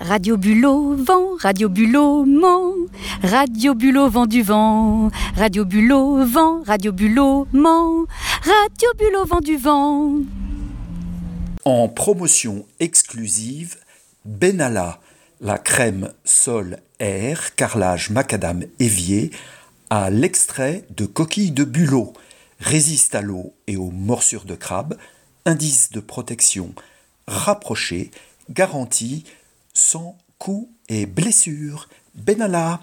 Radio Bulot, vent, Radio Bulot, ment. Radio Bulot, vent du vent. Radio Bulot, vent, Radio Bulot, ment. Radio Bulot, vent du vent. En promotion exclusive, Benalla, la crème sol air, carrelage macadam évier, à l'extrait de coquille de bulot, résiste à l'eau et aux morsures de crabe, indice de protection rapproché, garantie sans coups et blessures. Benalla